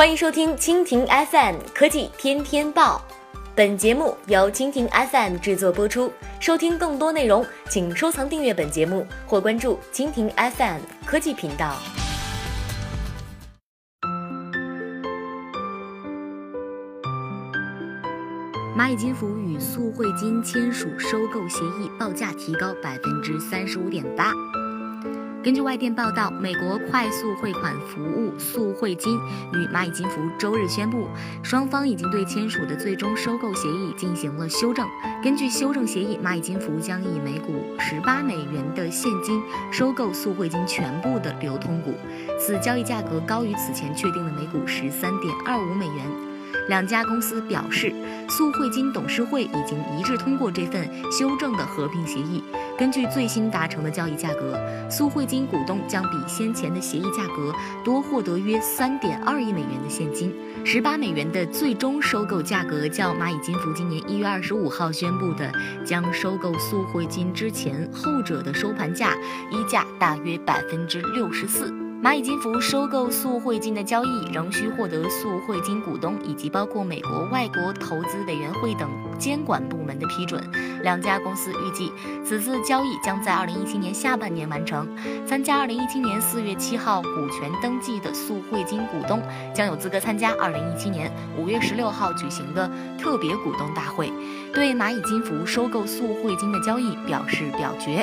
欢迎收听蜻蜓 FM 科技天天报，本节目由蜻蜓 FM 制作播出。收听更多内容，请收藏订阅本节目或关注蜻蜓 FM 科技频道。蚂蚁金服与速汇金签署收购协议，报价提高百分之三十五点八。根据外电报道，美国快速汇款服务速汇金与蚂蚁金服周日宣布，双方已经对签署的最终收购协议进行了修正。根据修正协议，蚂蚁金服将以每股十八美元的现金收购速汇金全部的流通股，此交易价格高于此前确定的每股十三点二五美元。两家公司表示，速汇金董事会已经一致通过这份修正的合并协议。根据最新达成的交易价格，速汇金股东将比先前的协议价格多获得约三点二亿美元的现金。十八美元的最终收购价格较蚂蚁金服今年一月二十五号宣布的将收购速汇金之前后者的收盘价溢价大约百分之六十四。蚂蚁金服收购速汇金的交易仍需获得速汇金股东以及包括美国外国投资委员会等监管部门的批准。两家公司预计此次交易将在二零一七年下半年完成。参加二零一七年四月七号股权登记的速汇金股东将有资格参加二零一七年五月十六号举行的特别股东大会，对蚂蚁金服收购速汇金的交易表示表决。